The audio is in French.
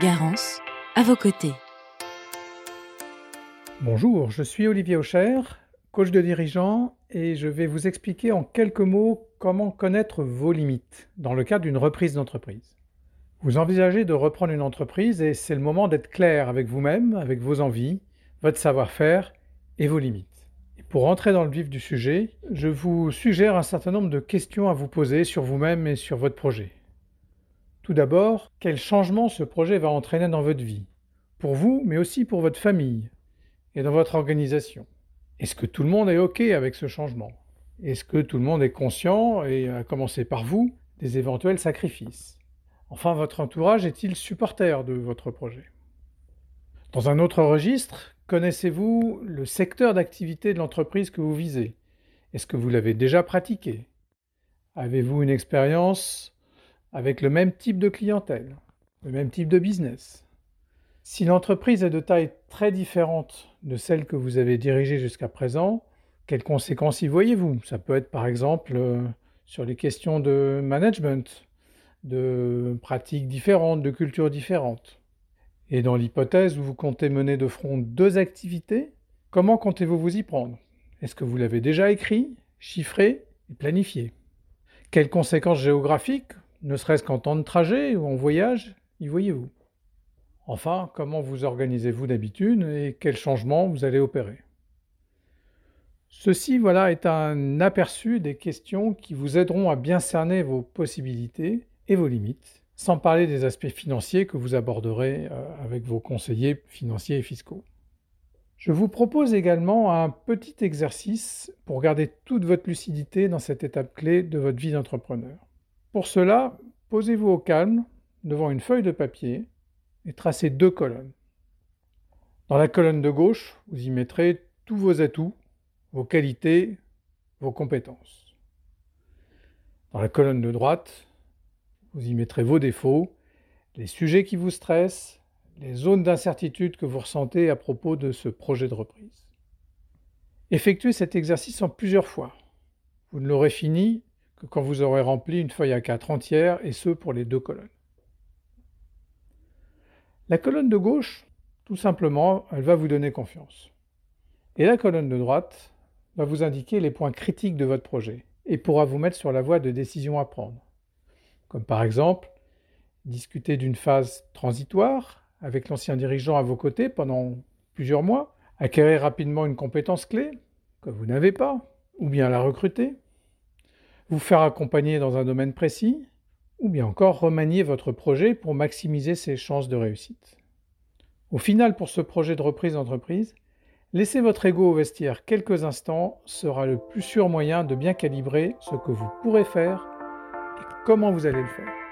Garance, à vos côtés. Bonjour, je suis Olivier Aucher, coach de dirigeant, et je vais vous expliquer en quelques mots comment connaître vos limites dans le cadre d'une reprise d'entreprise. Vous envisagez de reprendre une entreprise et c'est le moment d'être clair avec vous-même, avec vos envies, votre savoir-faire et vos limites. Pour entrer dans le vif du sujet, je vous suggère un certain nombre de questions à vous poser sur vous-même et sur votre projet. Tout d'abord, quel changement ce projet va entraîner dans votre vie Pour vous, mais aussi pour votre famille et dans votre organisation? Est-ce que tout le monde est OK avec ce changement? Est-ce que tout le monde est conscient, et à commencer par vous, des éventuels sacrifices? Enfin, votre entourage est-il supporter de votre projet? Dans un autre registre, Connaissez-vous le secteur d'activité de l'entreprise que vous visez? Est-ce que vous l'avez déjà pratiqué? Avez-vous une expérience avec le même type de clientèle, le même type de business. Si l'entreprise est de taille très différente de celle que vous avez dirigée jusqu'à présent, quelles conséquences y voyez-vous? Ça peut être par exemple euh, sur les questions de management, de pratiques différentes, de cultures différentes. Et dans l'hypothèse où vous comptez mener de front deux activités, comment comptez-vous vous y prendre? Est-ce que vous l'avez déjà écrit, chiffré et planifié? Quelles conséquences géographiques, ne serait-ce qu'en temps de trajet ou en voyage, y voyez-vous Enfin, comment vous organisez-vous d'habitude et quels changements vous allez opérer Ceci voilà, est un aperçu des questions qui vous aideront à bien cerner vos possibilités et vos limites sans parler des aspects financiers que vous aborderez euh, avec vos conseillers financiers et fiscaux. Je vous propose également un petit exercice pour garder toute votre lucidité dans cette étape clé de votre vie d'entrepreneur. Pour cela, posez-vous au calme devant une feuille de papier et tracez deux colonnes. Dans la colonne de gauche, vous y mettrez tous vos atouts, vos qualités, vos compétences. Dans la colonne de droite, vous y mettrez vos défauts, les sujets qui vous stressent, les zones d'incertitude que vous ressentez à propos de ce projet de reprise. Effectuez cet exercice en plusieurs fois. Vous ne l'aurez fini quand vous aurez rempli une feuille à 4 entière, et ce pour les deux colonnes. La colonne de gauche, tout simplement, elle va vous donner confiance. Et la colonne de droite va vous indiquer les points critiques de votre projet et pourra vous mettre sur la voie de décision à prendre comme par exemple discuter d'une phase transitoire avec l'ancien dirigeant à vos côtés pendant plusieurs mois, acquérir rapidement une compétence clé que vous n'avez pas, ou bien la recruter, vous faire accompagner dans un domaine précis, ou bien encore remanier votre projet pour maximiser ses chances de réussite. Au final, pour ce projet de reprise d'entreprise, laisser votre ego au vestiaire quelques instants sera le plus sûr moyen de bien calibrer ce que vous pourrez faire comment vous allez le faire.